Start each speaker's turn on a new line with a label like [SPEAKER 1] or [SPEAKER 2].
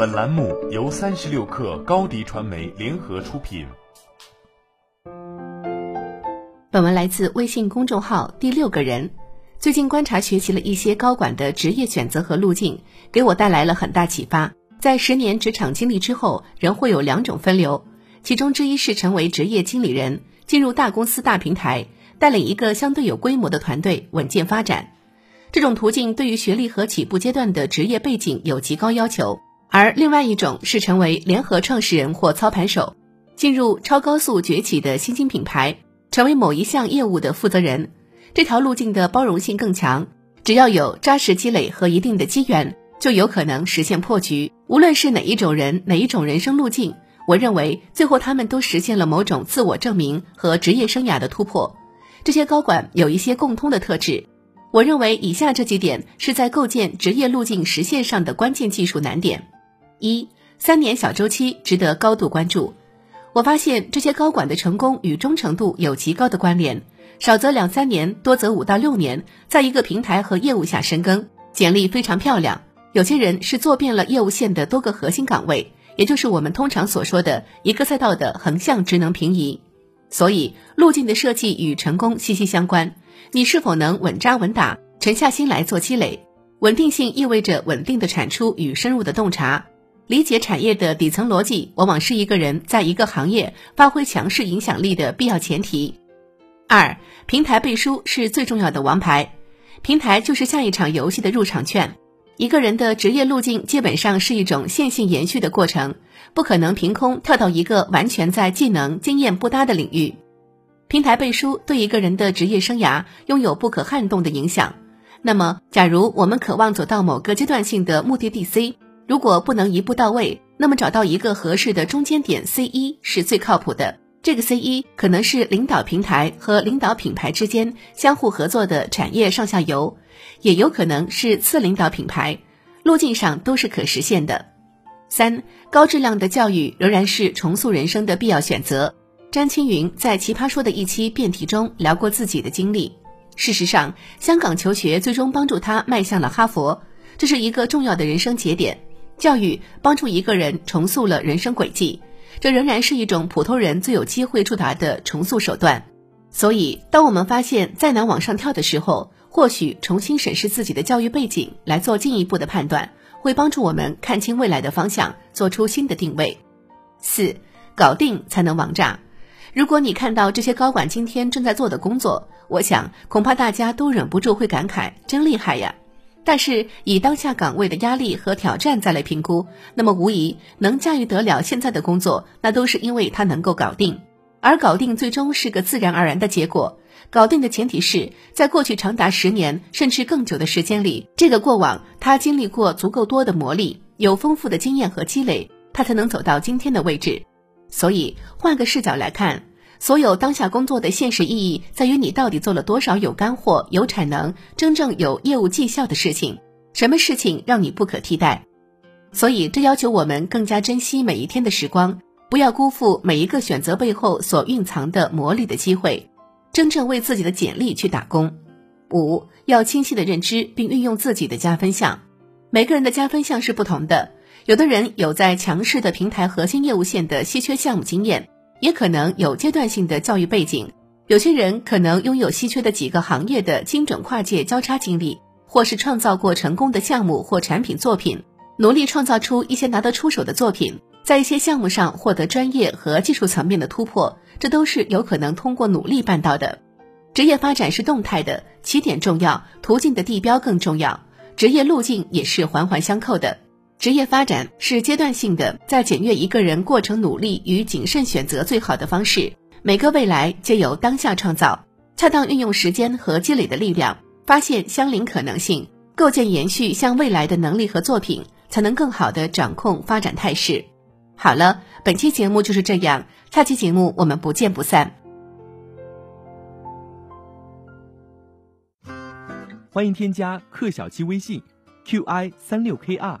[SPEAKER 1] 本栏目由三十六氪高低传媒联合出品。
[SPEAKER 2] 本文来自微信公众号第六个人。最近观察学习了一些高管的职业选择和路径，给我带来了很大启发。在十年职场经历之后，人会有两种分流，其中之一是成为职业经理人，进入大公司大平台，带领一个相对有规模的团队稳健发展。这种途径对于学历和起步阶段的职业背景有极高要求。而另外一种是成为联合创始人或操盘手，进入超高速崛起的新兴品牌，成为某一项业务的负责人。这条路径的包容性更强，只要有扎实积累和一定的机缘，就有可能实现破局。无论是哪一种人，哪一种人生路径，我认为最后他们都实现了某种自我证明和职业生涯的突破。这些高管有一些共通的特质，我认为以下这几点是在构建职业路径实现上的关键技术难点。一三年小周期值得高度关注。我发现这些高管的成功与忠诚度有极高的关联，少则两三年，多则五到六年，在一个平台和业务下深耕，简历非常漂亮。有些人是做遍了业务线的多个核心岗位，也就是我们通常所说的一个赛道的横向职能平移。所以，路径的设计与成功息息相关。你是否能稳扎稳打，沉下心来做积累？稳定性意味着稳定的产出与深入的洞察。理解产业的底层逻辑，往往是一个人在一个行业发挥强势影响力的必要前提。二，平台背书是最重要的王牌，平台就是下一场游戏的入场券。一个人的职业路径基本上是一种线性延续的过程，不可能凭空跳到一个完全在技能经验不搭的领域。平台背书对一个人的职业生涯拥有不可撼动的影响。那么，假如我们渴望走到某个阶段性的目的地 C。如果不能一步到位，那么找到一个合适的中间点 C 一是最靠谱的。这个 C 一可能是领导平台和领导品牌之间相互合作的产业上下游，也有可能是次领导品牌，路径上都是可实现的。三高质量的教育仍然是重塑人生的必要选择。詹青云在奇葩说的一期辩题中聊过自己的经历。事实上，香港求学最终帮助他迈向了哈佛，这是一个重要的人生节点。教育帮助一个人重塑了人生轨迹，这仍然是一种普通人最有机会触达的重塑手段。所以，当我们发现再难往上跳的时候，或许重新审视自己的教育背景，来做进一步的判断，会帮助我们看清未来的方向，做出新的定位。四，搞定才能王炸。如果你看到这些高管今天正在做的工作，我想恐怕大家都忍不住会感慨：真厉害呀！但是以当下岗位的压力和挑战再来评估，那么无疑能驾驭得了现在的工作，那都是因为他能够搞定。而搞定最终是个自然而然的结果。搞定的前提是在过去长达十年甚至更久的时间里，这个过往他经历过足够多的磨砺，有丰富的经验和积累，他才能走到今天的位置。所以换个视角来看。所有当下工作的现实意义在于你到底做了多少有干货、有产能、真正有业务绩效的事情，什么事情让你不可替代？所以这要求我们更加珍惜每一天的时光，不要辜负每一个选择背后所蕴藏的魔力的机会，真正为自己的简历去打工。五要清晰的认知并运用自己的加分项，每个人的加分项是不同的，有的人有在强势的平台核心业务线的稀缺项目经验。也可能有阶段性的教育背景，有些人可能拥有稀缺的几个行业的精准跨界交叉经历，或是创造过成功的项目或产品作品，努力创造出一些拿得出手的作品，在一些项目上获得专业和技术层面的突破，这都是有可能通过努力办到的。职业发展是动态的，起点重要，途径的地标更重要，职业路径也是环环相扣的。职业发展是阶段性的，在检阅一个人过程努力与谨慎选择最好的方式。每个未来皆由当下创造，恰当运用时间和积累的力量，发现相邻可能性，构建延续向未来的能力和作品，才能更好的掌控发展态势。好了，本期节目就是这样，下期节目我们不见不散。
[SPEAKER 3] 欢迎添加克小七微信，qi 三六 kr。